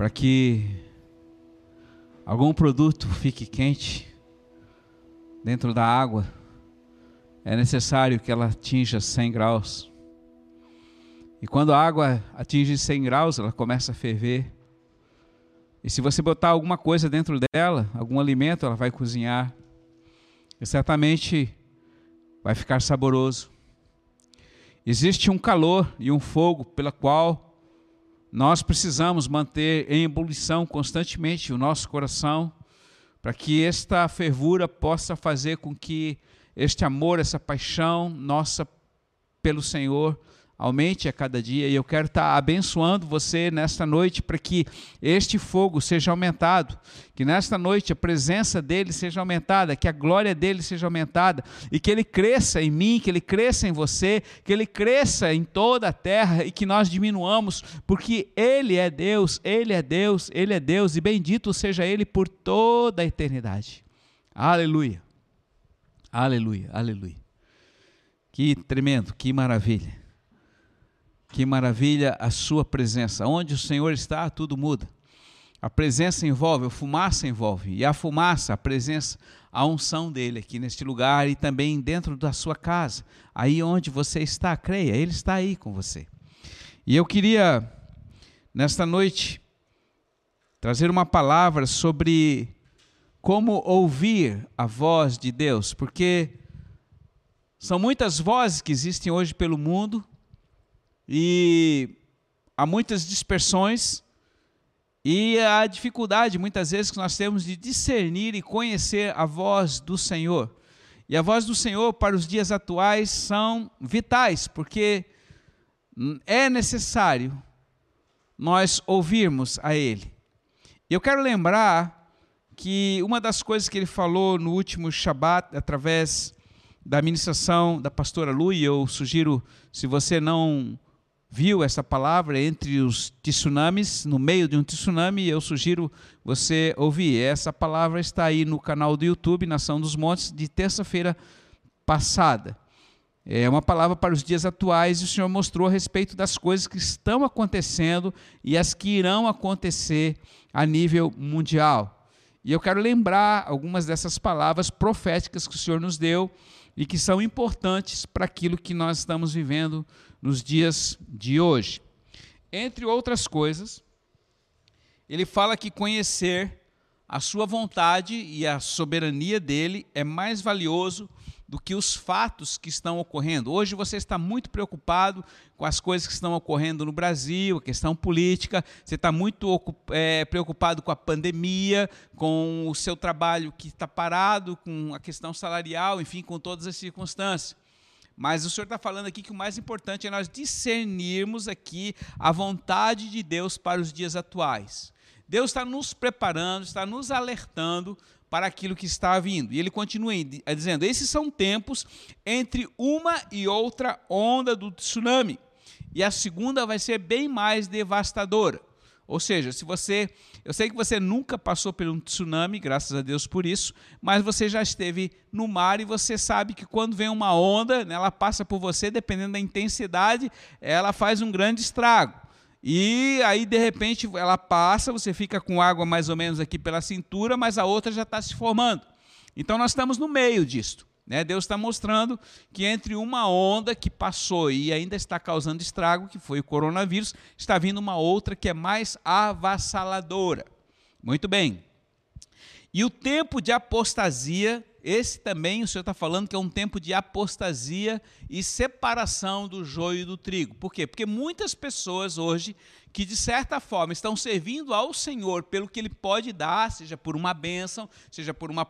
para que algum produto fique quente dentro da água, é necessário que ela atinja 100 graus. E quando a água atinge 100 graus, ela começa a ferver. E se você botar alguma coisa dentro dela, algum alimento, ela vai cozinhar. E certamente vai ficar saboroso. Existe um calor e um fogo pela qual nós precisamos manter em ebulição constantemente o nosso coração, para que esta fervura possa fazer com que este amor, essa paixão nossa pelo Senhor aumente a cada dia e eu quero estar abençoando você nesta noite para que este fogo seja aumentado, que nesta noite a presença dele seja aumentada, que a glória dele seja aumentada e que ele cresça em mim, que ele cresça em você, que ele cresça em toda a terra e que nós diminuamos, porque ele é Deus, ele é Deus, ele é Deus e bendito seja ele por toda a eternidade. Aleluia. Aleluia, aleluia. Que tremendo, que maravilha. Que maravilha a sua presença. Onde o Senhor está, tudo muda. A presença envolve, a fumaça envolve. E a fumaça, a presença, a unção dele aqui neste lugar e também dentro da sua casa. Aí onde você está, creia, ele está aí com você. E eu queria, nesta noite, trazer uma palavra sobre como ouvir a voz de Deus, porque são muitas vozes que existem hoje pelo mundo e há muitas dispersões e a dificuldade muitas vezes que nós temos de discernir e conhecer a voz do Senhor. E a voz do Senhor para os dias atuais são vitais, porque é necessário nós ouvirmos a Ele. Eu quero lembrar que uma das coisas que ele falou no último Shabat, através da ministração da pastora Lu, e eu sugiro, se você não viu essa palavra entre os tsunamis, no meio de um tsunami, eu sugiro você ouvir. Essa palavra está aí no canal do YouTube, Nação dos Montes, de terça-feira passada. É uma palavra para os dias atuais e o Senhor mostrou a respeito das coisas que estão acontecendo e as que irão acontecer a nível mundial. E eu quero lembrar algumas dessas palavras proféticas que o Senhor nos deu e que são importantes para aquilo que nós estamos vivendo nos dias de hoje. Entre outras coisas, ele fala que conhecer a sua vontade e a soberania dele é mais valioso do que os fatos que estão ocorrendo. Hoje você está muito preocupado com as coisas que estão ocorrendo no Brasil, a questão política, você está muito é, preocupado com a pandemia, com o seu trabalho que está parado, com a questão salarial, enfim, com todas as circunstâncias. Mas o Senhor está falando aqui que o mais importante é nós discernirmos aqui a vontade de Deus para os dias atuais. Deus está nos preparando, está nos alertando para aquilo que está vindo. E ele continua dizendo: esses são tempos entre uma e outra onda do tsunami. E a segunda vai ser bem mais devastadora. Ou seja, se você, eu sei que você nunca passou por um tsunami, graças a Deus por isso, mas você já esteve no mar e você sabe que quando vem uma onda, né, ela passa por você, dependendo da intensidade, ela faz um grande estrago. E aí, de repente, ela passa, você fica com água mais ou menos aqui pela cintura, mas a outra já está se formando. Então, nós estamos no meio disto. Né? Deus está mostrando que entre uma onda que passou e ainda está causando estrago, que foi o coronavírus, está vindo uma outra que é mais avassaladora. Muito bem. E o tempo de apostasia, esse também o Senhor está falando que é um tempo de apostasia e separação do joio e do trigo. Por quê? Porque muitas pessoas hoje que de certa forma estão servindo ao Senhor pelo que Ele pode dar, seja por uma bênção, seja por uma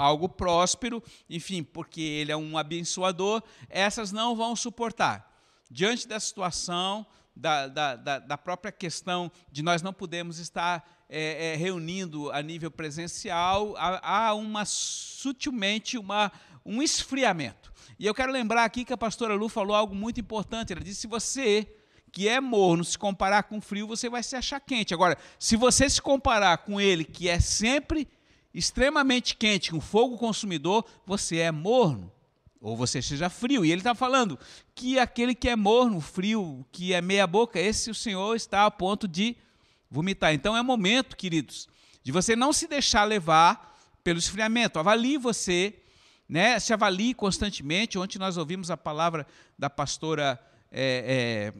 algo próspero, enfim, porque ele é um abençoador, essas não vão suportar. Diante da situação, da, da, da, da própria questão de nós não podemos estar é, é, reunindo a nível presencial, há, há uma sutilmente uma, um esfriamento. E eu quero lembrar aqui que a pastora Lu falou algo muito importante. Ela disse: se você que é morno se comparar com frio, você vai se achar quente. Agora, se você se comparar com ele, que é sempre extremamente quente, com fogo consumidor, você é morno, ou você seja frio. E ele está falando que aquele que é morno, frio, que é meia boca, esse o Senhor está a ponto de vomitar. Então é momento, queridos, de você não se deixar levar pelo esfriamento. Avalie você, né? Se avalie constantemente. Ontem nós ouvimos a palavra da pastora é,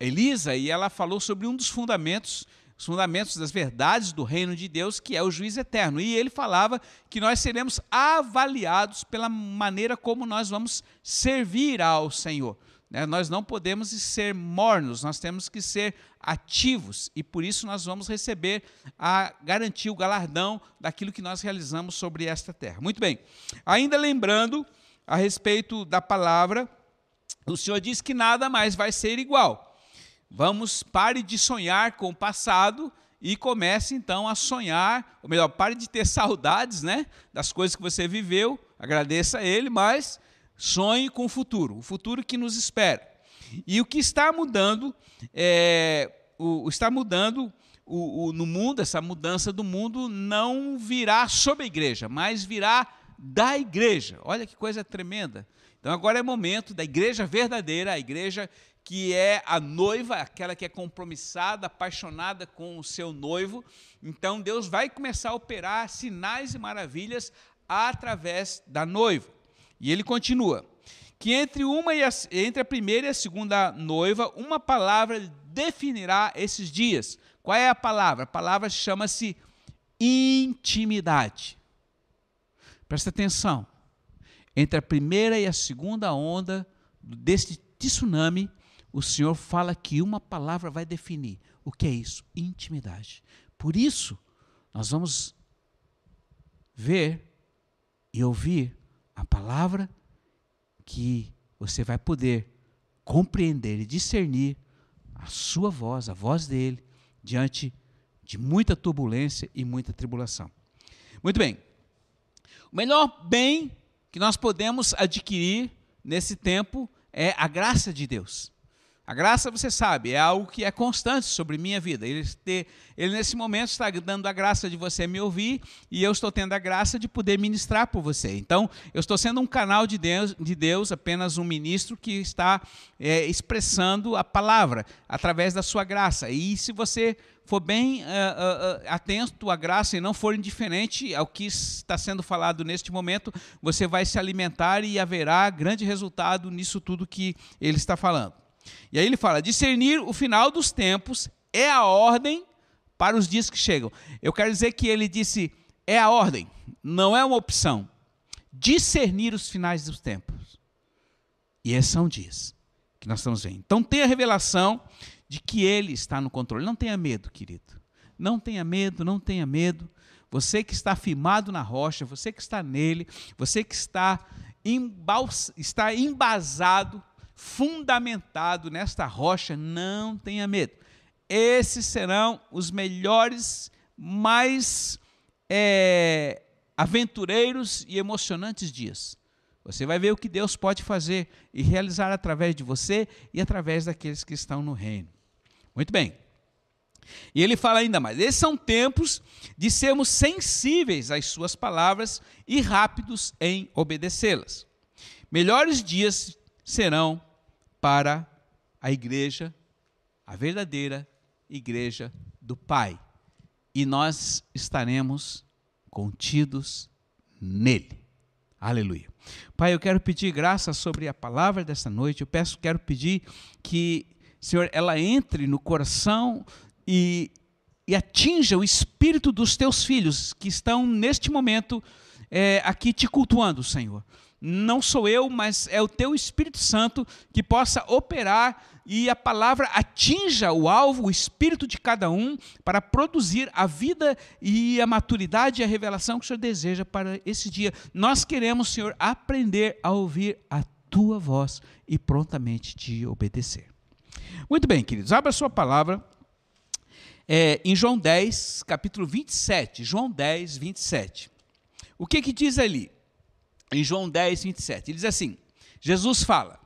é, Elisa e ela falou sobre um dos fundamentos os fundamentos das verdades do reino de Deus, que é o juiz eterno. E ele falava que nós seremos avaliados pela maneira como nós vamos servir ao Senhor. Né? Nós não podemos ser mornos, nós temos que ser ativos e por isso nós vamos receber a garantia, o galardão daquilo que nós realizamos sobre esta terra. Muito bem, ainda lembrando a respeito da palavra, o Senhor diz que nada mais vai ser igual. Vamos, pare de sonhar com o passado e comece então a sonhar, ou melhor, pare de ter saudades, né, das coisas que você viveu, agradeça a ele, mas sonhe com o futuro, o futuro que nos espera. E o que está mudando, é, o, está mudando o, o, no mundo, essa mudança do mundo não virá sobre a igreja, mas virá da igreja. Olha que coisa tremenda. Então agora é momento da igreja verdadeira, a igreja que é a noiva, aquela que é compromissada, apaixonada com o seu noivo. Então Deus vai começar a operar sinais e maravilhas através da noiva. E ele continua: que entre uma e a, entre a primeira e a segunda noiva, uma palavra definirá esses dias. Qual é a palavra? A palavra chama-se intimidade. Presta atenção. Entre a primeira e a segunda onda deste tsunami, o Senhor fala que uma palavra vai definir. O que é isso? Intimidade. Por isso, nós vamos ver e ouvir a palavra que você vai poder compreender e discernir a sua voz, a voz dele, diante de muita turbulência e muita tribulação. Muito bem. O melhor bem que nós podemos adquirir nesse tempo é a graça de Deus. A graça, você sabe, é algo que é constante sobre minha vida. Ele, ter, ele, nesse momento, está dando a graça de você me ouvir e eu estou tendo a graça de poder ministrar por você. Então, eu estou sendo um canal de Deus, de Deus apenas um ministro que está é, expressando a palavra através da sua graça. E se você for bem uh, uh, atento à graça e não for indiferente ao que está sendo falado neste momento, você vai se alimentar e haverá grande resultado nisso tudo que ele está falando. E aí ele fala: discernir o final dos tempos é a ordem para os dias que chegam. Eu quero dizer que ele disse: é a ordem, não é uma opção. Discernir os finais dos tempos. E esses são dias que nós estamos vendo. Então tenha a revelação de que ele está no controle. Não tenha medo, querido. Não tenha medo, não tenha medo. Você que está firmado na rocha, você que está nele, você que está, está embasado fundamentado nesta rocha, não tenha medo. Esses serão os melhores, mais é, aventureiros e emocionantes dias. Você vai ver o que Deus pode fazer e realizar através de você e através daqueles que estão no reino. Muito bem. E ele fala ainda mais: esses são tempos de sermos sensíveis às suas palavras e rápidos em obedecê-las. Melhores dias serão para a igreja, a verdadeira igreja do Pai. E nós estaremos contidos nele. Aleluia. Pai, eu quero pedir graça sobre a palavra dessa noite. Eu peço, quero pedir que, Senhor, ela entre no coração e, e atinja o espírito dos teus filhos que estão neste momento é, aqui te cultuando, Senhor não sou eu, mas é o teu Espírito Santo que possa operar e a palavra atinja o alvo, o espírito de cada um, para produzir a vida e a maturidade e a revelação que o Senhor deseja para esse dia. Nós queremos, Senhor, aprender a ouvir a tua voz e prontamente te obedecer. Muito bem, queridos, abra a sua palavra é, em João 10, capítulo 27. João 10, 27. O que, que diz ali? Em João 10, 27. Ele diz assim: Jesus fala: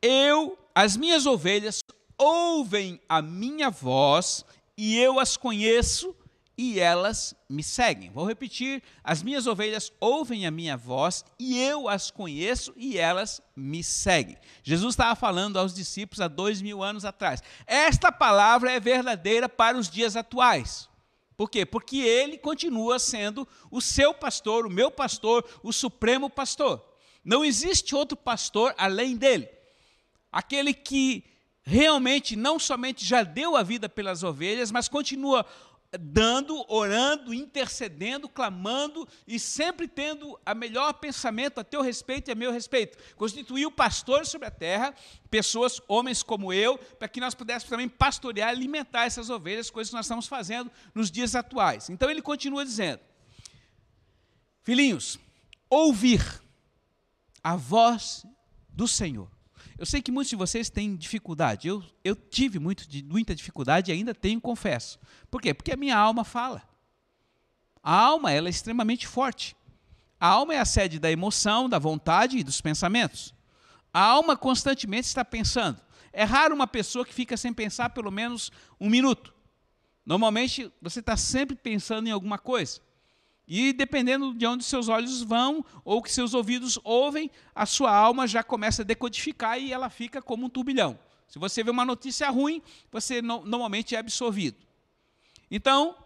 Eu, as minhas ovelhas, ouvem a minha voz, e eu as conheço, e elas me seguem. Vou repetir: as minhas ovelhas ouvem a minha voz e eu as conheço e elas me seguem. Jesus estava falando aos discípulos há dois mil anos atrás. Esta palavra é verdadeira para os dias atuais. Por quê? Porque ele continua sendo o seu pastor, o meu pastor, o supremo pastor. Não existe outro pastor além dele. Aquele que realmente não somente já deu a vida pelas ovelhas, mas continua dando, orando, intercedendo, clamando e sempre tendo a melhor pensamento a teu respeito e a meu respeito. Constituiu pastores sobre a terra, pessoas, homens como eu, para que nós pudéssemos também pastorear, alimentar essas ovelhas, coisas que nós estamos fazendo nos dias atuais. Então ele continua dizendo: Filhinhos, ouvir a voz do Senhor eu sei que muitos de vocês têm dificuldade. Eu, eu tive muito, muita dificuldade e ainda tenho, confesso. Por quê? Porque a minha alma fala. A alma ela é extremamente forte. A alma é a sede da emoção, da vontade e dos pensamentos. A alma constantemente está pensando. É raro uma pessoa que fica sem pensar pelo menos um minuto. Normalmente você está sempre pensando em alguma coisa. E dependendo de onde seus olhos vão ou que seus ouvidos ouvem, a sua alma já começa a decodificar e ela fica como um turbilhão. Se você vê uma notícia ruim, você no, normalmente é absorvido. Então,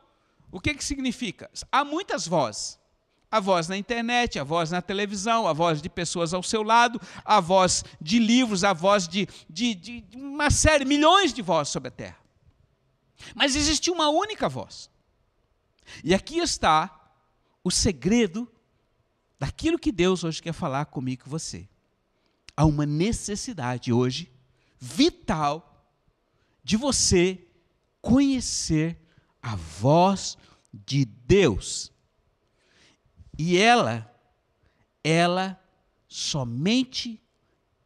o que, que significa? Há muitas vozes. A voz na internet, a voz na televisão, a voz de pessoas ao seu lado, a voz de livros, a voz de, de, de uma série, milhões de vozes sobre a terra. Mas existe uma única voz. E aqui está o segredo daquilo que Deus hoje quer falar comigo e você. Há uma necessidade hoje, vital, de você conhecer a voz de Deus. E ela, ela somente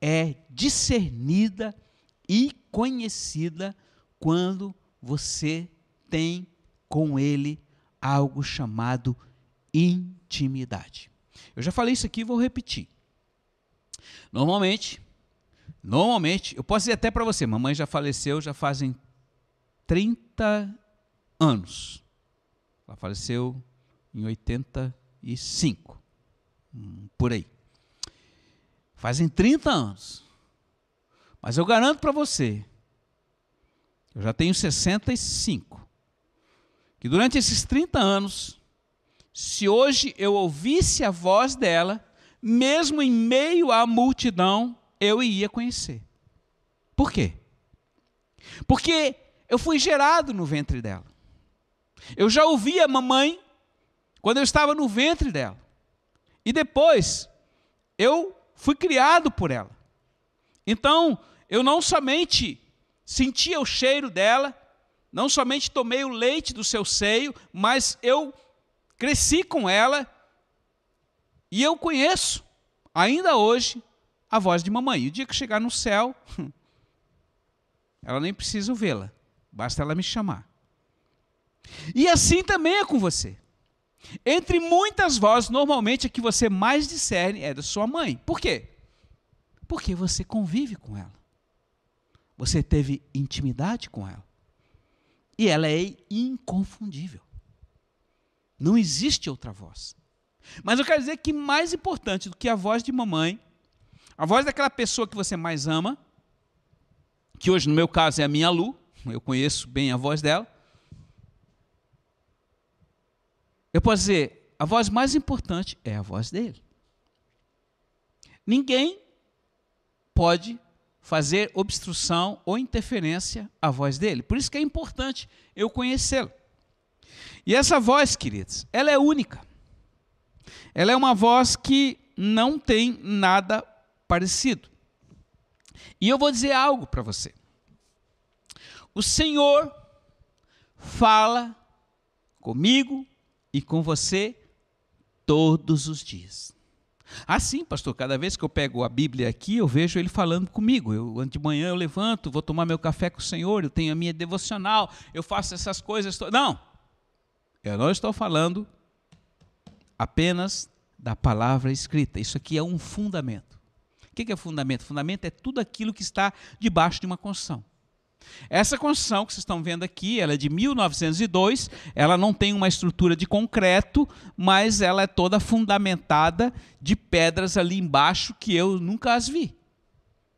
é discernida e conhecida quando você tem com ele algo chamado intimidade. Eu já falei isso aqui vou repetir. Normalmente, normalmente, eu posso dizer até para você, mamãe já faleceu já fazem 30 anos. Ela faleceu em 85, hum, por aí. Fazem 30 anos. Mas eu garanto para você, eu já tenho 65, que durante esses 30 anos, se hoje eu ouvisse a voz dela, mesmo em meio à multidão, eu iria conhecer. Por quê? Porque eu fui gerado no ventre dela. Eu já ouvi a mamãe quando eu estava no ventre dela. E depois, eu fui criado por ela. Então, eu não somente sentia o cheiro dela, não somente tomei o leite do seu seio, mas eu cresci com ela e eu conheço, ainda hoje, a voz de mamãe. O dia que chegar no céu, ela nem precisa vê-la, basta ela me chamar. E assim também é com você. Entre muitas vozes, normalmente a que você mais discerne é da sua mãe. Por quê? Porque você convive com ela. Você teve intimidade com ela. E ela é inconfundível. Não existe outra voz. Mas eu quero dizer que mais importante do que a voz de mamãe, a voz daquela pessoa que você mais ama, que hoje no meu caso é a minha Lu, eu conheço bem a voz dela. Eu posso dizer, a voz mais importante é a voz dele. Ninguém pode fazer obstrução ou interferência à voz dele. Por isso que é importante eu conhecê-lo. E essa voz, queridos, ela é única. Ela é uma voz que não tem nada parecido. E eu vou dizer algo para você. O Senhor fala comigo e com você todos os dias. Assim, pastor, cada vez que eu pego a Bíblia aqui, eu vejo ele falando comigo. Eu, de manhã eu levanto, vou tomar meu café com o Senhor, eu tenho a minha devocional, eu faço essas coisas. Não, eu não estou falando apenas da palavra escrita. Isso aqui é um fundamento. O que é fundamento? Fundamento é tudo aquilo que está debaixo de uma construção. Essa construção que vocês estão vendo aqui, ela é de 1902, ela não tem uma estrutura de concreto, mas ela é toda fundamentada de pedras ali embaixo que eu nunca as vi.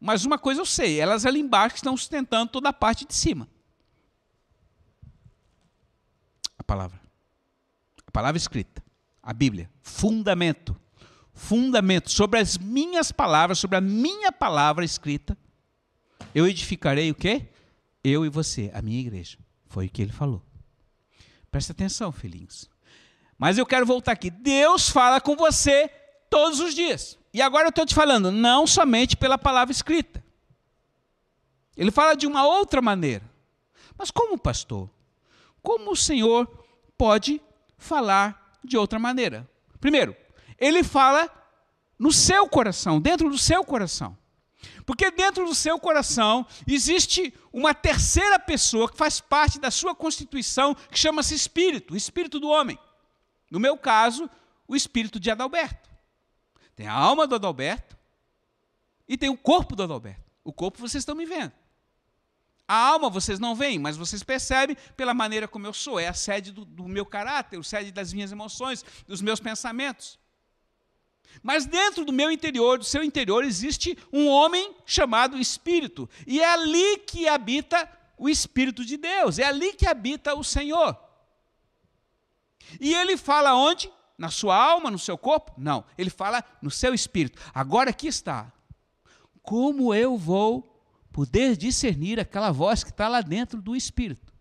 Mas uma coisa eu sei, elas ali embaixo estão sustentando toda a parte de cima. A palavra. Palavra escrita. A Bíblia. Fundamento. Fundamento. Sobre as minhas palavras, sobre a minha palavra escrita, eu edificarei o quê? Eu e você, a minha igreja. Foi o que ele falou. Presta atenção, filhinhos. Mas eu quero voltar aqui. Deus fala com você todos os dias. E agora eu estou te falando, não somente pela palavra escrita. Ele fala de uma outra maneira. Mas como, pastor? Como o Senhor pode falar de outra maneira? Primeiro, ele fala no seu coração, dentro do seu coração. Porque dentro do seu coração existe uma terceira pessoa que faz parte da sua constituição, que chama-se espírito, o espírito do homem. No meu caso, o espírito de Adalberto. Tem a alma do Adalberto e tem o corpo do Adalberto. O corpo vocês estão me vendo. A alma vocês não veem, mas vocês percebem pela maneira como eu sou. É a sede do, do meu caráter, a sede das minhas emoções, dos meus pensamentos. Mas dentro do meu interior, do seu interior, existe um homem chamado Espírito. E é ali que habita o Espírito de Deus. É ali que habita o Senhor. E ele fala onde? Na sua alma, no seu corpo? Não, ele fala no seu espírito. Agora aqui está. Como eu vou poder discernir aquela voz que está lá dentro do espírito?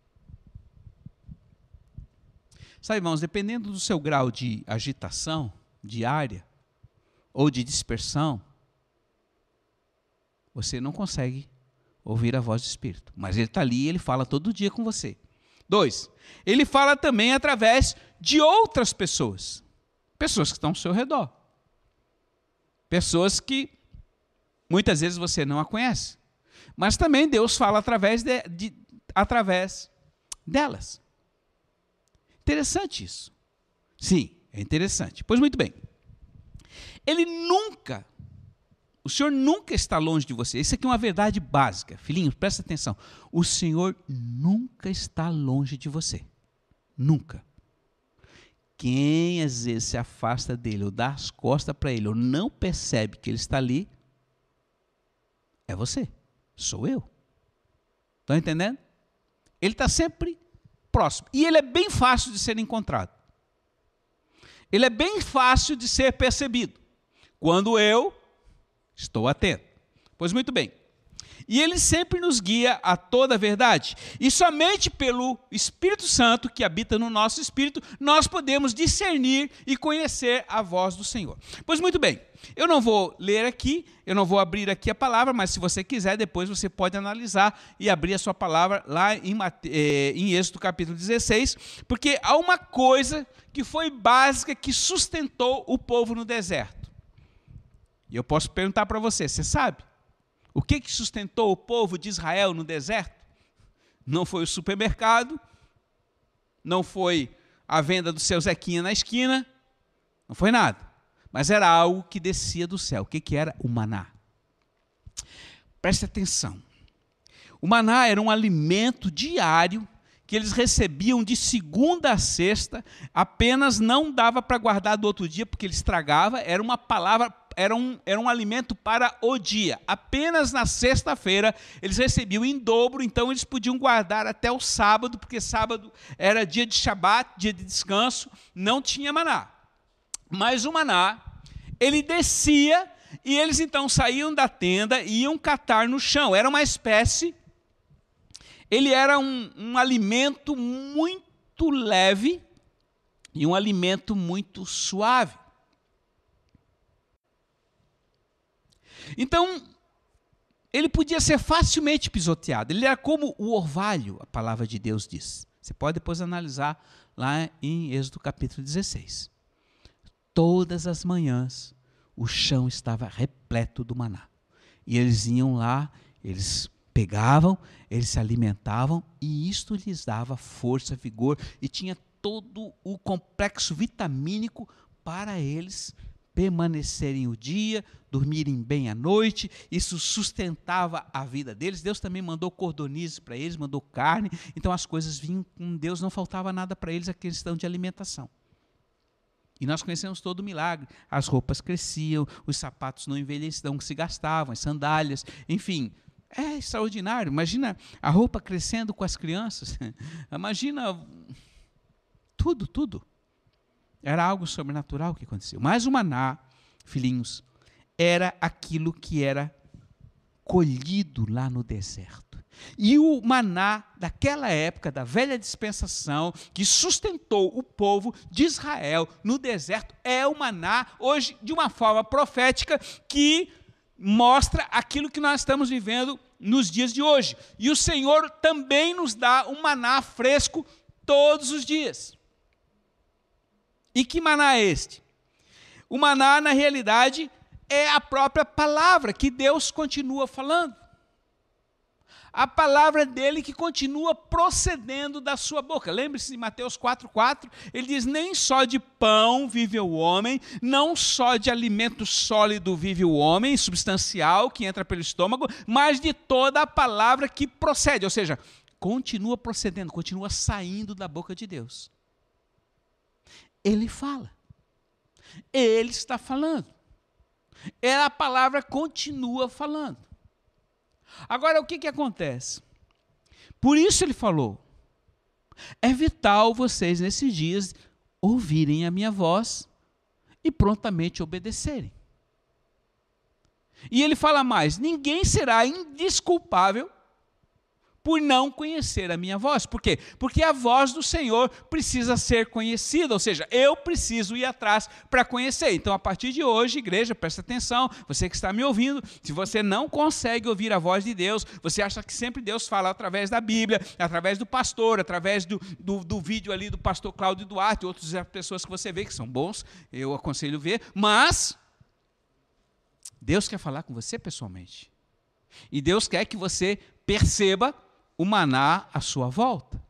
Sabe, irmãos, dependendo do seu grau de agitação diária ou de dispersão, você não consegue ouvir a voz do Espírito. Mas ele está ali e ele fala todo dia com você. Dois, ele fala também através de outras pessoas. Pessoas que estão ao seu redor. Pessoas que muitas vezes você não a conhece. Mas também Deus fala através, de, de, através delas. Interessante isso. Sim, é interessante. Pois muito bem. Ele nunca, o Senhor nunca está longe de você. Isso aqui é uma verdade básica. Filhinhos, presta atenção. O Senhor nunca está longe de você. Nunca. Quem às vezes se afasta dele, ou dá as costas para ele, ou não percebe que ele está ali, é você, sou eu. Estão entendendo? Ele está sempre próximo. E ele é bem fácil de ser encontrado. Ele é bem fácil de ser percebido. Quando eu estou atento. Pois muito bem. E ele sempre nos guia a toda a verdade. E somente pelo Espírito Santo que habita no nosso espírito, nós podemos discernir e conhecer a voz do Senhor. Pois muito bem, eu não vou ler aqui, eu não vou abrir aqui a palavra, mas se você quiser, depois você pode analisar e abrir a sua palavra lá em, eh, em Êxodo capítulo 16, porque há uma coisa que foi básica que sustentou o povo no deserto. E eu posso perguntar para você, você sabe? O que, que sustentou o povo de Israel no deserto? Não foi o supermercado, não foi a venda do seu Zequinha na esquina, não foi nada. Mas era algo que descia do céu. O que, que era? O maná. Preste atenção. O maná era um alimento diário que eles recebiam de segunda a sexta, apenas não dava para guardar do outro dia porque ele estragava, era uma palavra era um, era um alimento para o dia. Apenas na sexta-feira eles recebiam em dobro, então eles podiam guardar até o sábado, porque sábado era dia de Shabat, dia de descanso, não tinha maná. Mas o maná, ele descia e eles então saíam da tenda e iam catar no chão. Era uma espécie, ele era um, um alimento muito leve e um alimento muito suave. Então, ele podia ser facilmente pisoteado. Ele era como o orvalho, a palavra de Deus diz. Você pode depois analisar lá em Êxodo capítulo 16. Todas as manhãs o chão estava repleto do maná. E eles iam lá, eles pegavam, eles se alimentavam e isto lhes dava força, vigor e tinha todo o complexo vitamínico para eles permanecerem o dia, dormirem bem à noite, isso sustentava a vida deles. Deus também mandou cordonizes para eles, mandou carne, então as coisas vinham com Deus, não faltava nada para eles a questão de alimentação. E nós conhecemos todo o milagre. As roupas cresciam, os sapatos não envelheciam, se gastavam, as sandálias, enfim. É extraordinário. Imagina a roupa crescendo com as crianças. Imagina tudo, tudo. Era algo sobrenatural que aconteceu. Mas o maná, filhinhos, era aquilo que era colhido lá no deserto. E o maná daquela época, da velha dispensação, que sustentou o povo de Israel no deserto, é o maná, hoje, de uma forma profética, que mostra aquilo que nós estamos vivendo nos dias de hoje. E o Senhor também nos dá um maná fresco todos os dias. E que maná é este? O maná, na realidade, é a própria palavra que Deus continua falando. A palavra dele que continua procedendo da sua boca. Lembre-se de Mateus 4,4, ele diz: Nem só de pão vive o homem, não só de alimento sólido vive o homem, substancial, que entra pelo estômago, mas de toda a palavra que procede. Ou seja, continua procedendo, continua saindo da boca de Deus ele fala. Ele está falando. É a palavra continua falando. Agora, o que, que acontece? Por isso ele falou: é vital vocês, nesses dias, ouvirem a minha voz e prontamente obedecerem. E ele fala mais: ninguém será indisculpável por não conhecer a minha voz. Por quê? Porque a voz do Senhor precisa ser conhecida, ou seja, eu preciso ir atrás para conhecer. Então, a partir de hoje, igreja, presta atenção, você que está me ouvindo, se você não consegue ouvir a voz de Deus, você acha que sempre Deus fala através da Bíblia, através do pastor, através do, do, do vídeo ali do pastor Cláudio Duarte, outras pessoas que você vê que são bons, eu aconselho ver, mas Deus quer falar com você pessoalmente. E Deus quer que você perceba o maná à sua volta.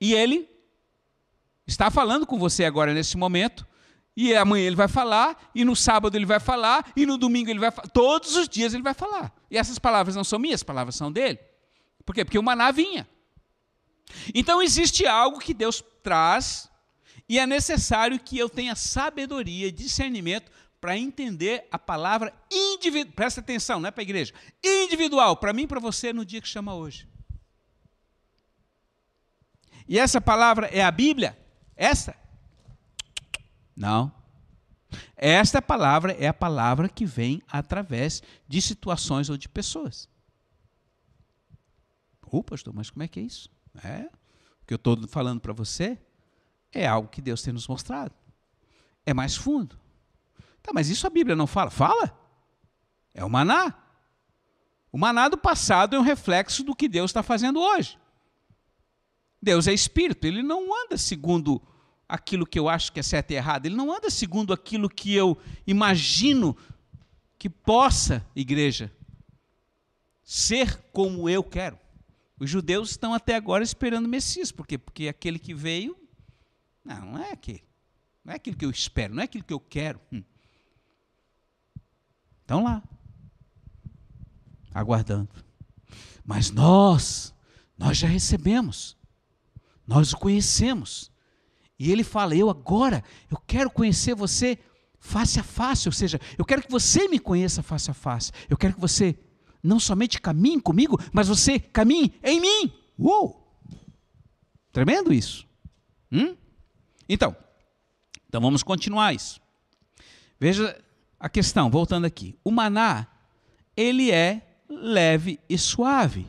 E ele está falando com você agora nesse momento, e amanhã ele vai falar, e no sábado ele vai falar, e no domingo ele vai falar, todos os dias ele vai falar. E essas palavras não são minhas, as palavras são dele. Por quê? Porque o maná vinha. Então existe algo que Deus traz, e é necessário que eu tenha sabedoria, discernimento para entender a palavra individual. Presta atenção, não é para a igreja. Individual, para mim e para você no dia que chama hoje. E essa palavra é a Bíblia? Essa? Não. Esta palavra é a palavra que vem através de situações ou de pessoas. Ô, pastor, mas como é que é isso? É, o que eu estou falando para você é algo que Deus tem nos mostrado. É mais fundo. Tá, mas isso a Bíblia não fala? Fala. É o maná. O maná do passado é um reflexo do que Deus está fazendo hoje. Deus é espírito, ele não anda segundo aquilo que eu acho que é certo e errado, ele não anda segundo aquilo que eu imagino que possa, igreja, ser como eu quero. Os judeus estão até agora esperando o Messias, por quê? Porque aquele que veio, não, não é aquele, não é aquilo que eu espero, não é aquilo que eu quero. Hum. Estão lá, aguardando. Mas nós, nós já recebemos, nós o conhecemos. E ele fala: Eu agora, eu quero conhecer você face a face, ou seja, eu quero que você me conheça face a face. Eu quero que você não somente caminhe comigo, mas você caminhe em mim. Uou! Tremendo isso. Hum? Então, então vamos continuar isso. Veja a questão, voltando aqui. O maná, ele é leve e suave.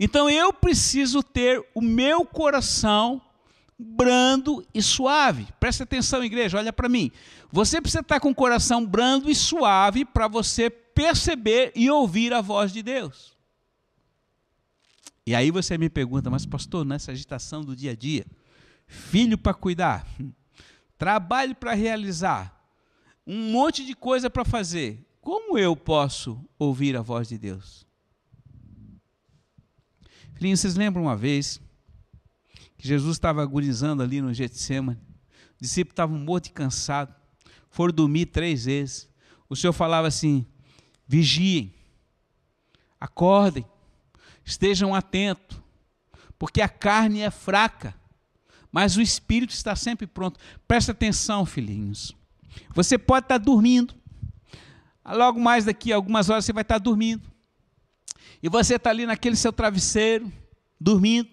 Então eu preciso ter o meu coração brando e suave. Presta atenção, igreja, olha para mim. Você precisa estar com o coração brando e suave para você perceber e ouvir a voz de Deus. E aí você me pergunta, mas pastor, nessa agitação do dia a dia, filho para cuidar, trabalho para realizar, um monte de coisa para fazer. Como eu posso ouvir a voz de Deus? Filhinhos, vocês lembram uma vez que Jesus estava agonizando ali no Getsemane? O discípulo estava morto e cansado. for dormir três vezes, o Senhor falava assim: vigiem, acordem, estejam atentos, porque a carne é fraca, mas o espírito está sempre pronto. Presta atenção, filhinhos. Você pode estar dormindo, logo mais daqui a algumas horas você vai estar dormindo, e você está ali naquele seu travesseiro, dormindo,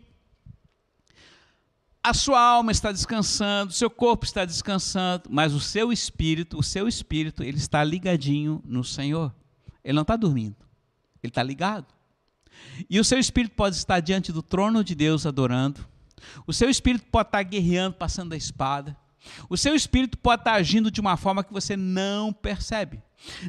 a sua alma está descansando, o seu corpo está descansando, mas o seu espírito, o seu espírito, ele está ligadinho no Senhor. Ele não está dormindo, ele está ligado. E o seu espírito pode estar diante do trono de Deus adorando. O seu espírito pode estar guerreando, passando a espada. O seu espírito pode estar agindo de uma forma que você não percebe.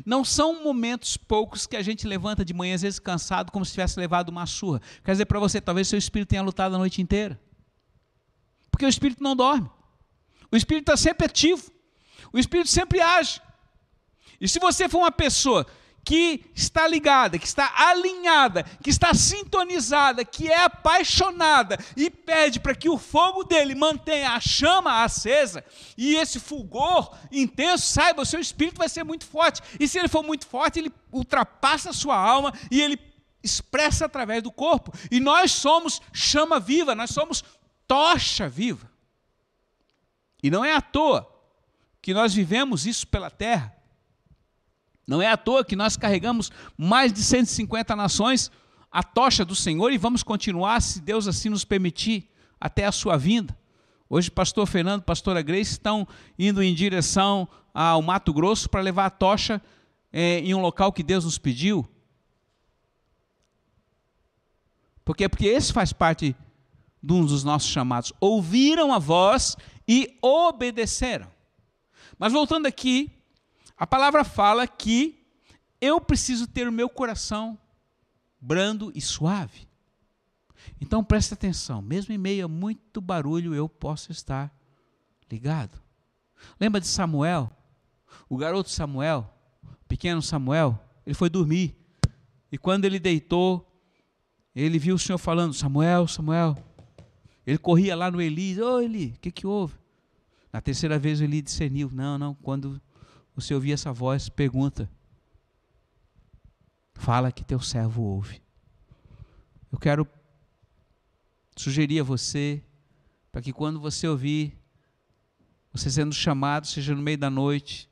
Não são momentos poucos que a gente levanta de manhã, às vezes cansado, como se tivesse levado uma surra. Quer dizer para você, talvez seu espírito tenha lutado a noite inteira. Porque o espírito não dorme. O espírito está sempre ativo. O espírito sempre age. E se você for uma pessoa que está ligada, que está alinhada, que está sintonizada, que é apaixonada e pede para que o fogo dele mantenha a chama acesa e esse fulgor intenso, saiba, o seu espírito vai ser muito forte. E se ele for muito forte, ele ultrapassa a sua alma e ele expressa através do corpo. E nós somos chama viva, nós somos tocha viva. E não é à toa que nós vivemos isso pela terra. Não é à toa que nós carregamos mais de 150 nações a tocha do Senhor e vamos continuar, se Deus assim nos permitir, até a sua vinda. Hoje, pastor Fernando, pastora Grace estão indo em direção ao Mato Grosso para levar a tocha é, em um local que Deus nos pediu. Por quê? Porque esse faz parte de um dos nossos chamados. Ouviram a voz e obedeceram. Mas voltando aqui, a palavra fala que eu preciso ter o meu coração brando e suave. Então preste atenção, mesmo em meio a muito barulho, eu posso estar ligado. Lembra de Samuel? O garoto Samuel, o pequeno Samuel, ele foi dormir. E quando ele deitou, ele viu o Senhor falando: Samuel, Samuel, ele corria lá no Eli, ô oh, Eli, o que, que houve? Na terceira vez o Eli discerniu, não, não, quando você ouvir essa voz, pergunta, fala que teu servo ouve. Eu quero sugerir a você, para que quando você ouvir, você sendo chamado, seja no meio da noite,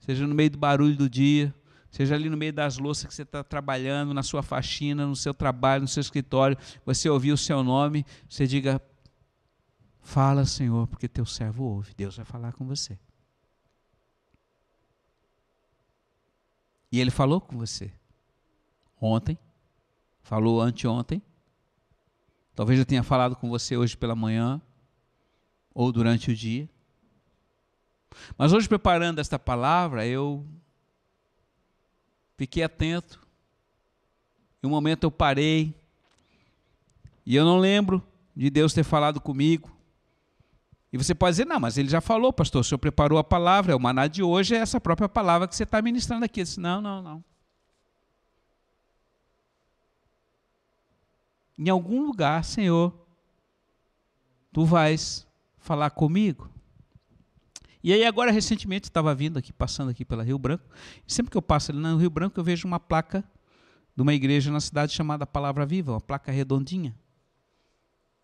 seja no meio do barulho do dia, seja ali no meio das louças que você está trabalhando, na sua faxina, no seu trabalho, no seu escritório, você ouvir o seu nome, você diga: Fala, Senhor, porque teu servo ouve. Deus vai falar com você. E ele falou com você. Ontem, falou anteontem. Talvez eu tenha falado com você hoje pela manhã ou durante o dia. Mas hoje, preparando esta palavra, eu fiquei atento. Em um momento eu parei. E eu não lembro de Deus ter falado comigo. E você pode dizer, não, mas ele já falou, pastor, o senhor preparou a palavra, é o maná de hoje é essa própria palavra que você está ministrando aqui. Eu disse, não, não, não. Em algum lugar, Senhor, tu vais falar comigo. E aí agora, recentemente, estava vindo aqui, passando aqui pela Rio Branco, e sempre que eu passo ali no Rio Branco, eu vejo uma placa de uma igreja na cidade chamada Palavra Viva, uma placa redondinha.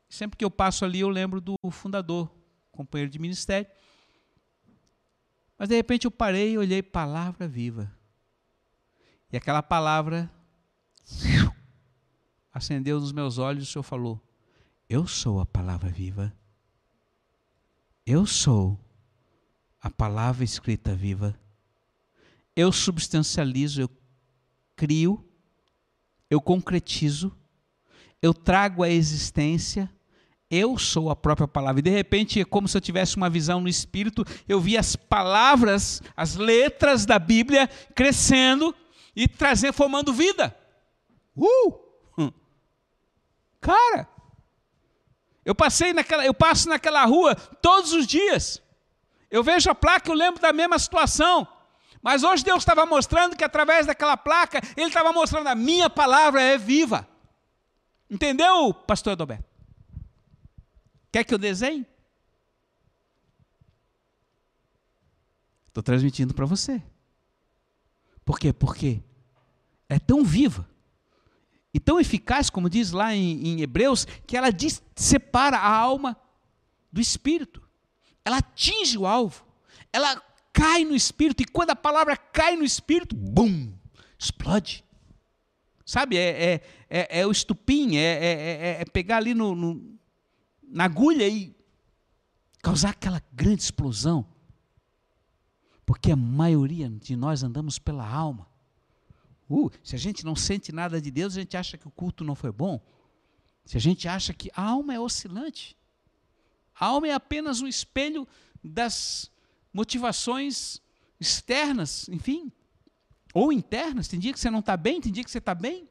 Sempre que eu passo ali, eu lembro do fundador, companheiro de ministério. Mas de repente eu parei e olhei palavra viva. E aquela palavra acendeu nos meus olhos e o Senhor falou: Eu sou a palavra viva. Eu sou a palavra escrita viva. Eu substancializo, eu crio, eu concretizo, eu trago à existência eu sou a própria palavra. E de repente, é como se eu tivesse uma visão no espírito, eu vi as palavras, as letras da Bíblia crescendo e trazendo, formando vida. Uh! Hum. Cara, eu passei naquela, eu passo naquela rua todos os dias. Eu vejo a placa, eu lembro da mesma situação. Mas hoje Deus estava mostrando que através daquela placa, Ele estava mostrando a minha palavra é viva. Entendeu, pastor Adalberto? Quer que eu desenhe? Estou transmitindo para você. Por quê? Porque é tão viva e tão eficaz, como diz lá em, em Hebreus, que ela diz, separa a alma do espírito. Ela atinge o alvo. Ela cai no espírito. E quando a palavra cai no espírito, bum, explode. Sabe, é, é, é, é o estupim, é, é, é, é pegar ali no, no, na agulha e causar aquela grande explosão. Porque a maioria de nós andamos pela alma. Uh, se a gente não sente nada de Deus, a gente acha que o culto não foi bom. Se a gente acha que a alma é oscilante. A alma é apenas um espelho das motivações externas, enfim, ou internas. Tem dia que você não está bem, tem dia que você está bem.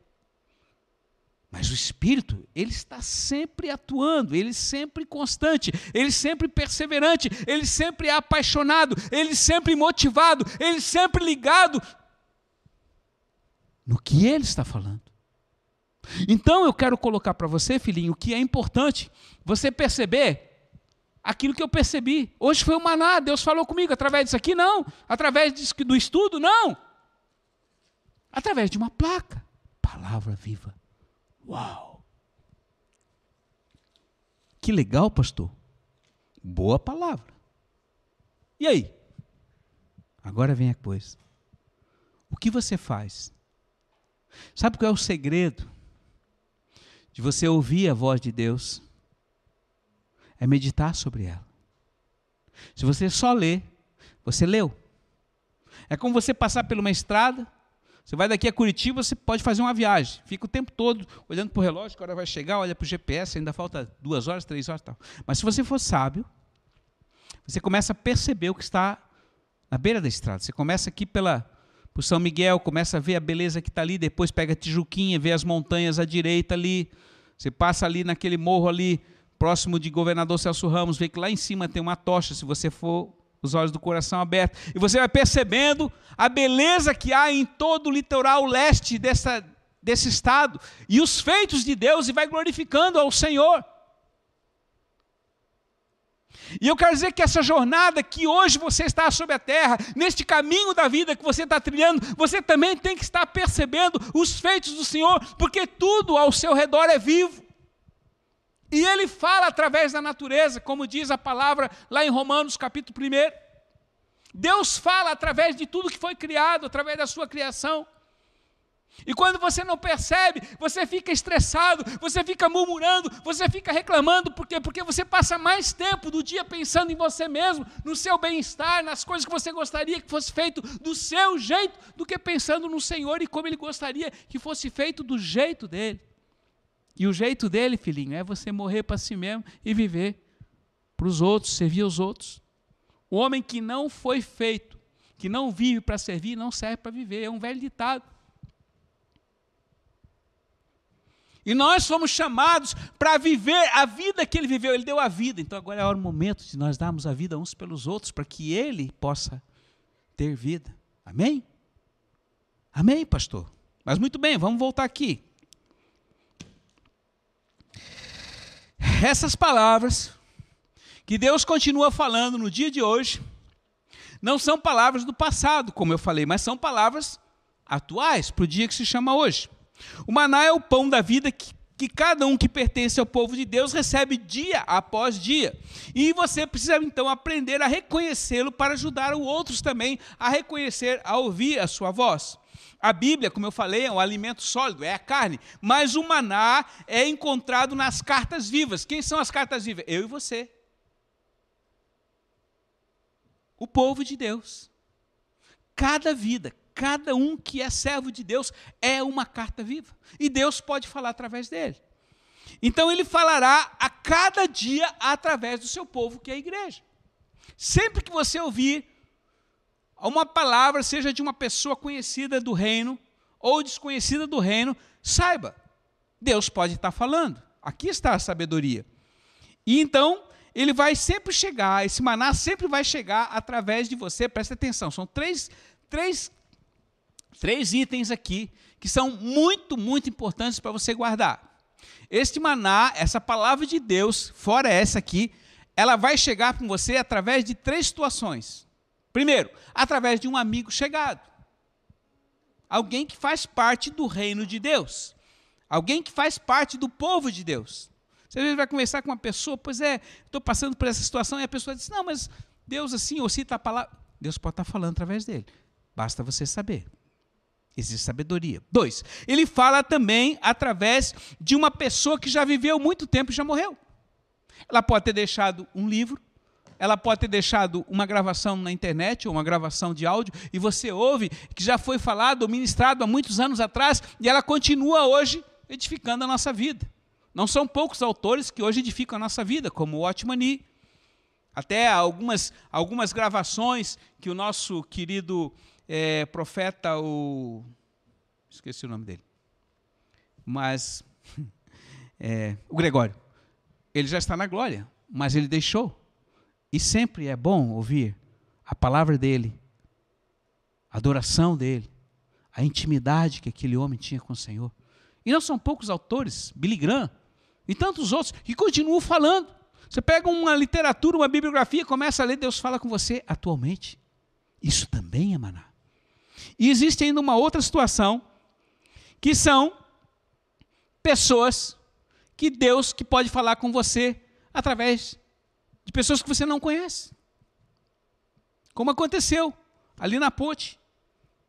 Mas o Espírito, ele está sempre atuando, ele sempre constante, ele sempre perseverante, ele sempre apaixonado, ele sempre motivado, ele sempre ligado no que ele está falando. Então eu quero colocar para você, filhinho, que é importante você perceber aquilo que eu percebi. Hoje foi o maná, Deus falou comigo através disso aqui, não. Através do estudo, não. Através de uma placa. Palavra viva. Uau! Que legal, pastor. Boa palavra. E aí? Agora vem a coisa. O que você faz? Sabe qual é o segredo de você ouvir a voz de Deus? É meditar sobre ela. Se você só lê, você leu. É como você passar por uma estrada, você vai daqui a Curitiba, você pode fazer uma viagem. Fica o tempo todo olhando para o relógio, que hora vai chegar, olha para o GPS, ainda falta duas horas, três horas tal. Mas se você for sábio, você começa a perceber o que está na beira da estrada. Você começa aqui pela por São Miguel, começa a ver a beleza que está ali, depois pega a Tijuquinha, vê as montanhas à direita ali. Você passa ali naquele morro ali, próximo de Governador Celso Ramos, vê que lá em cima tem uma tocha, se você for os olhos do coração abertos, e você vai percebendo a beleza que há em todo o litoral leste dessa, desse estado, e os feitos de Deus, e vai glorificando ao Senhor. E eu quero dizer que essa jornada que hoje você está sobre a terra, neste caminho da vida que você está trilhando, você também tem que estar percebendo os feitos do Senhor, porque tudo ao seu redor é vivo. E ele fala através da natureza, como diz a palavra lá em Romanos capítulo 1. Deus fala através de tudo que foi criado, através da sua criação. E quando você não percebe, você fica estressado, você fica murmurando, você fica reclamando, por quê? Porque você passa mais tempo do dia pensando em você mesmo, no seu bem-estar, nas coisas que você gostaria que fosse feito do seu jeito, do que pensando no Senhor e como Ele gostaria que fosse feito do jeito dele. E o jeito dele, filhinho, é você morrer para si mesmo e viver para os outros, servir os outros. O homem que não foi feito, que não vive para servir, não serve para viver. É um velho ditado. E nós fomos chamados para viver a vida que ele viveu. Ele deu a vida. Então agora é o momento de nós darmos a vida uns pelos outros para que ele possa ter vida. Amém? Amém, pastor? Mas muito bem, vamos voltar aqui. Essas palavras que Deus continua falando no dia de hoje não são palavras do passado, como eu falei, mas são palavras atuais para o dia que se chama hoje. O maná é o pão da vida que, que cada um que pertence ao povo de Deus recebe dia após dia. E você precisa então aprender a reconhecê-lo para ajudar os outros também a reconhecer, a ouvir a sua voz. A Bíblia, como eu falei, é um alimento sólido, é a carne, mas o maná é encontrado nas cartas vivas. Quem são as cartas vivas? Eu e você. O povo de Deus. Cada vida, cada um que é servo de Deus é uma carta viva. E Deus pode falar através dele. Então ele falará a cada dia através do seu povo, que é a igreja. Sempre que você ouvir uma palavra, seja de uma pessoa conhecida do reino ou desconhecida do reino, saiba, Deus pode estar falando. Aqui está a sabedoria. E então, ele vai sempre chegar, esse maná sempre vai chegar através de você, presta atenção, são três, três três itens aqui que são muito, muito importantes para você guardar. Este maná, essa palavra de Deus, fora essa aqui, ela vai chegar com você através de três situações. Primeiro, através de um amigo chegado. Alguém que faz parte do reino de Deus. Alguém que faz parte do povo de Deus. Você às vezes vai conversar com uma pessoa, pois é, estou passando por essa situação, e a pessoa diz: Não, mas Deus assim, ou cita a palavra. Deus pode estar falando através dele. Basta você saber. Existe sabedoria. Dois, ele fala também através de uma pessoa que já viveu muito tempo e já morreu. Ela pode ter deixado um livro, ela pode ter deixado uma gravação na internet ou uma gravação de áudio e você ouve que já foi falado ministrado há muitos anos atrás e ela continua hoje edificando a nossa vida. Não são poucos autores que hoje edificam a nossa vida, como o Otmani. Até algumas, algumas gravações que o nosso querido é, profeta, o. Esqueci o nome dele. Mas. É, o Gregório. Ele já está na glória, mas ele deixou. E sempre é bom ouvir a palavra dele, a adoração dele, a intimidade que aquele homem tinha com o Senhor. E não são poucos autores, Billy Graham e tantos outros, que continuam falando. Você pega uma literatura, uma bibliografia, começa a ler, Deus fala com você atualmente. Isso também é maná. E existe ainda uma outra situação, que são pessoas que Deus que pode falar com você através de pessoas que você não conhece. Como aconteceu ali na ponte.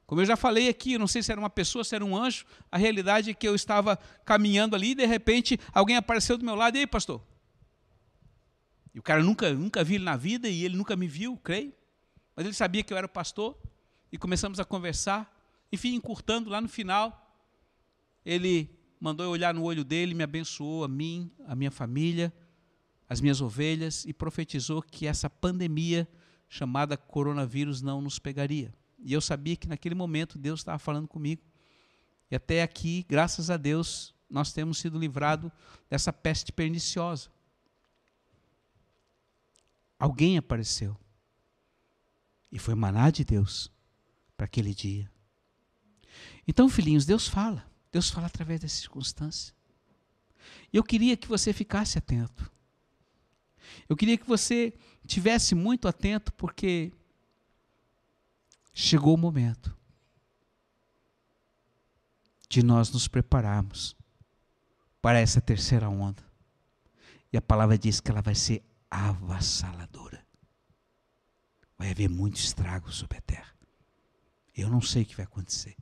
Como eu já falei aqui, não sei se era uma pessoa, se era um anjo, a realidade é que eu estava caminhando ali e de repente alguém apareceu do meu lado, e aí, pastor? E o cara nunca, nunca vi ele na vida e ele nunca me viu, creio. Mas ele sabia que eu era pastor e começamos a conversar. Enfim, encurtando lá no final, ele mandou eu olhar no olho dele, me abençoou a mim, a minha família, as minhas ovelhas e profetizou que essa pandemia chamada coronavírus não nos pegaria. E eu sabia que naquele momento Deus estava falando comigo. E até aqui, graças a Deus, nós temos sido livrados dessa peste perniciosa. Alguém apareceu. E foi maná de Deus para aquele dia. Então, filhinhos, Deus fala. Deus fala através das circunstâncias. E eu queria que você ficasse atento. Eu queria que você tivesse muito atento, porque chegou o momento de nós nos prepararmos para essa terceira onda. E a palavra diz que ela vai ser avassaladora. Vai haver muito estrago sobre a terra. Eu não sei o que vai acontecer.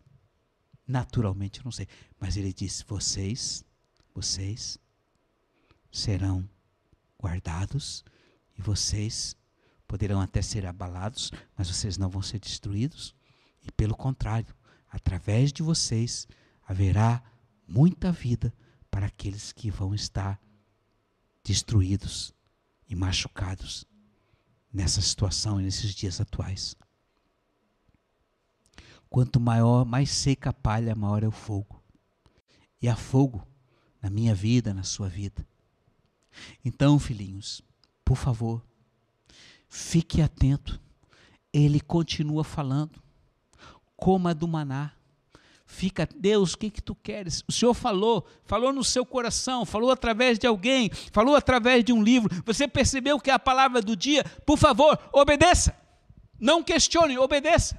Naturalmente eu não sei. Mas ele disse: vocês, vocês serão guardados e vocês poderão até ser abalados, mas vocês não vão ser destruídos. E pelo contrário, através de vocês haverá muita vida para aqueles que vão estar destruídos e machucados nessa situação e nesses dias atuais. Quanto maior, mais seca a palha, maior é o fogo. E há fogo na minha vida, na sua vida. Então, filhinhos, por favor, fique atento. Ele continua falando. Coma do maná. Fica, Deus, o que que tu queres? O Senhor falou, falou no seu coração, falou através de alguém, falou através de um livro. Você percebeu que é a palavra do dia? Por favor, obedeça. Não questione, obedeça.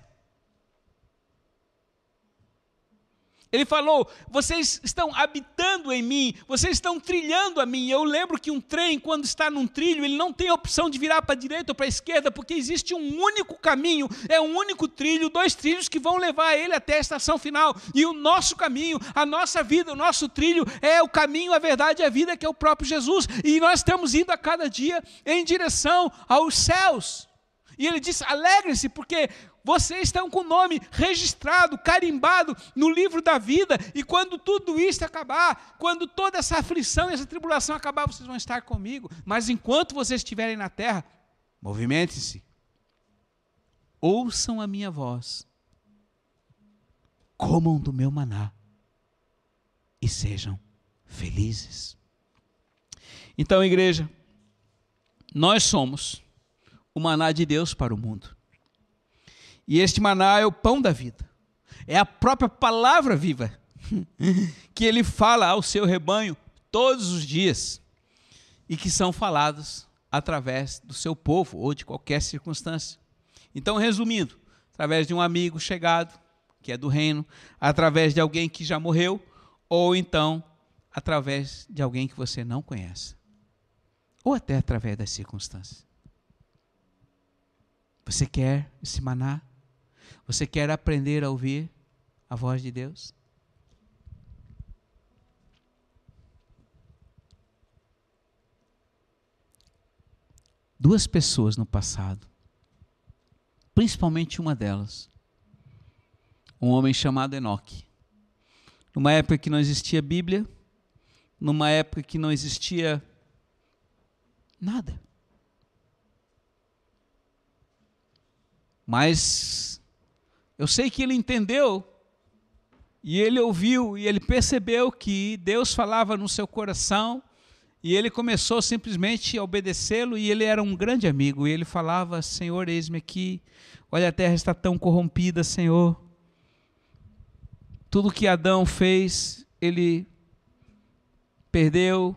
Ele falou: vocês estão habitando em mim, vocês estão trilhando a mim. Eu lembro que um trem, quando está num trilho, ele não tem a opção de virar para a direita ou para a esquerda, porque existe um único caminho, é um único trilho, dois trilhos que vão levar ele até a estação final. E o nosso caminho, a nossa vida, o nosso trilho é o caminho, a verdade e a vida, que é o próprio Jesus. E nós estamos indo a cada dia em direção aos céus. E ele disse: alegre-se, porque vocês estão com o nome registrado, carimbado no livro da vida, e quando tudo isso acabar, quando toda essa aflição e essa tribulação acabar, vocês vão estar comigo. Mas enquanto vocês estiverem na terra, movimente-se, ouçam a minha voz, comam do meu maná e sejam felizes. Então, igreja, nós somos o maná de Deus para o mundo. E este maná é o pão da vida. É a própria palavra viva que ele fala ao seu rebanho todos os dias e que são falados através do seu povo ou de qualquer circunstância. Então, resumindo, através de um amigo chegado, que é do reino, através de alguém que já morreu, ou então através de alguém que você não conhece, ou até através das circunstâncias. Você quer esse maná? Você quer aprender a ouvir a voz de Deus? Duas pessoas no passado, principalmente uma delas, um homem chamado Enoque. Numa época que não existia Bíblia, numa época que não existia nada. Mas eu sei que ele entendeu e ele ouviu e ele percebeu que Deus falava no seu coração e ele começou simplesmente a obedecê-lo e ele era um grande amigo e ele falava: Senhor, eis-me aqui. Olha, a terra está tão corrompida, Senhor. Tudo que Adão fez, ele perdeu,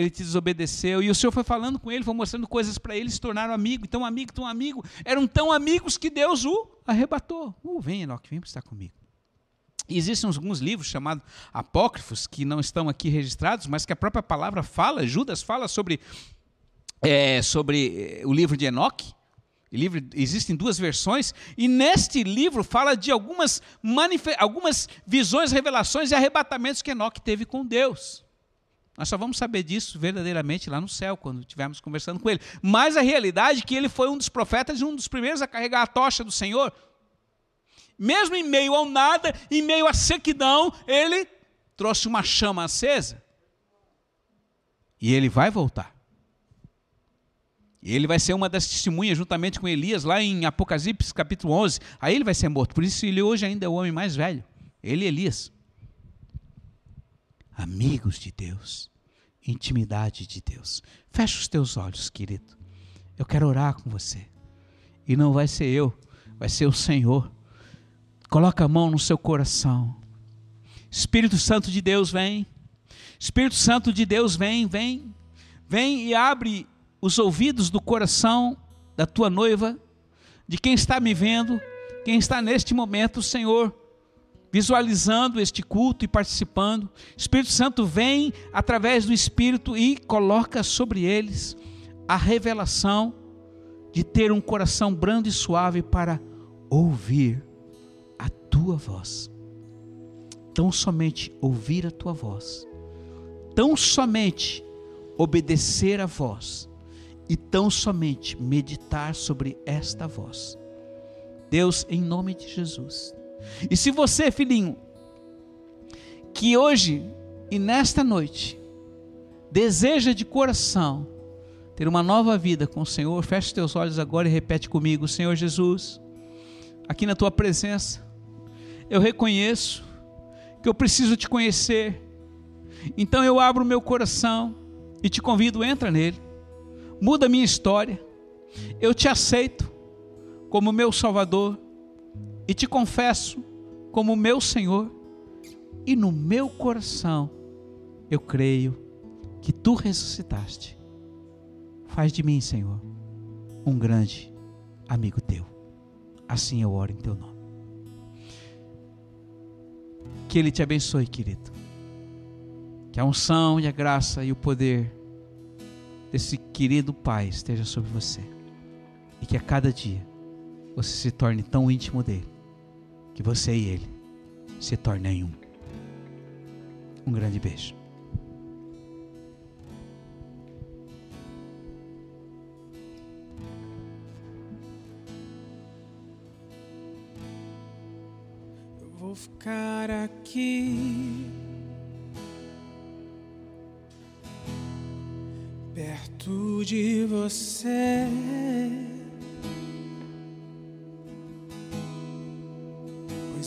ele te desobedeceu, e o Senhor foi falando com ele, foi mostrando coisas para ele, se tornaram amigo, então amigo, tão amigo, eram tão amigos que Deus o arrebatou. Uh, vem, Enoque, vem estar comigo. Existem alguns livros chamados apócrifos, que não estão aqui registrados, mas que a própria palavra fala, Judas fala sobre, é, sobre o livro de Enoque, livro, existem duas versões, e neste livro fala de algumas, algumas visões, revelações e arrebatamentos que Enoque teve com Deus. Nós só vamos saber disso verdadeiramente lá no céu, quando estivermos conversando com ele. Mas a realidade é que ele foi um dos profetas e um dos primeiros a carregar a tocha do Senhor. Mesmo em meio ao nada, em meio à sequidão, ele trouxe uma chama acesa. E ele vai voltar. E ele vai ser uma das testemunhas juntamente com Elias lá em Apocalipse capítulo 11. Aí ele vai ser morto. Por isso ele hoje ainda é o homem mais velho. Ele e Elias. Amigos de Deus intimidade de Deus. Fecha os teus olhos, querido. Eu quero orar com você. E não vai ser eu, vai ser o Senhor. Coloca a mão no seu coração. Espírito Santo de Deus vem. Espírito Santo de Deus vem, vem. Vem e abre os ouvidos do coração da tua noiva, de quem está me vendo, quem está neste momento, Senhor visualizando este culto e participando. Espírito Santo vem através do Espírito e coloca sobre eles a revelação de ter um coração brando e suave para ouvir a tua voz. Tão somente ouvir a tua voz, tão somente obedecer a voz e tão somente meditar sobre esta voz. Deus, em nome de Jesus, e se você, filhinho, que hoje e nesta noite deseja de coração ter uma nova vida com o Senhor, feche teus olhos agora e repete comigo: Senhor Jesus, aqui na tua presença, eu reconheço que eu preciso te conhecer. Então eu abro meu coração e te convido, entra nele. Muda a minha história. Eu te aceito como meu Salvador e te confesso como meu Senhor, e no meu coração eu creio que tu ressuscitaste. Faz de mim, Senhor, um grande amigo teu. Assim eu oro em teu nome. Que Ele te abençoe, querido. Que a unção e a graça e o poder desse querido Pai esteja sobre você. E que a cada dia você se torne tão íntimo dele que você e ele se tornem um. Um grande beijo. Eu vou ficar aqui. Perto de você.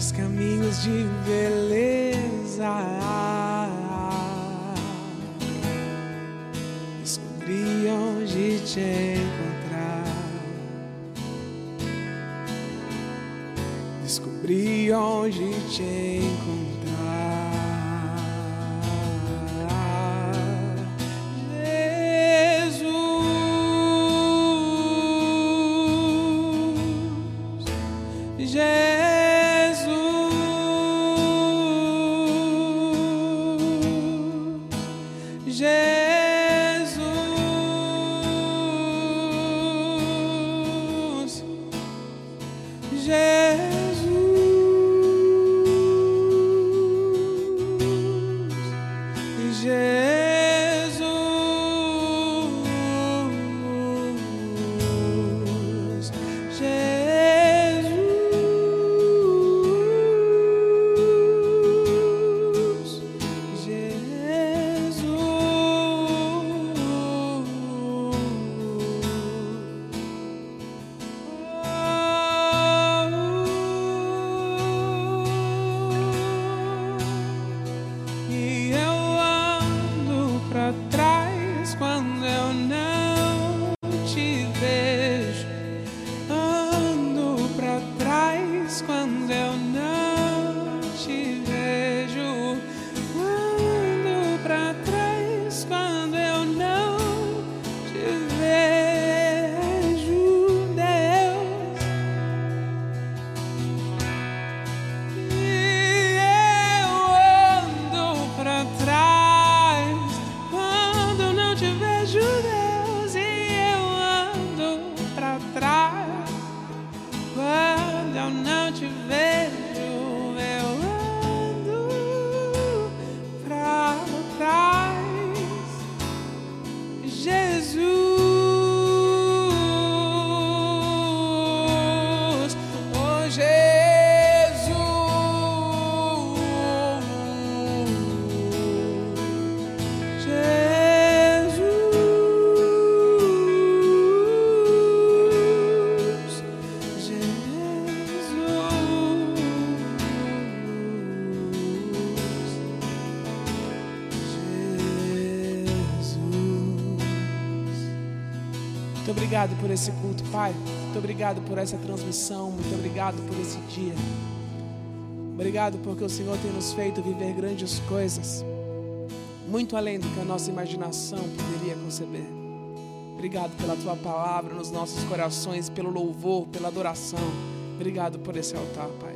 nos caminhos de beleza. Descobri onde te encontrar. Descobri onde te encontrar. Obrigado por esse culto, Pai. Muito obrigado por essa transmissão. Muito obrigado por esse dia. Obrigado porque o Senhor tem nos feito viver grandes coisas, muito além do que a nossa imaginação poderia conceber. Obrigado pela tua palavra nos nossos corações, pelo louvor, pela adoração. Obrigado por esse altar, Pai.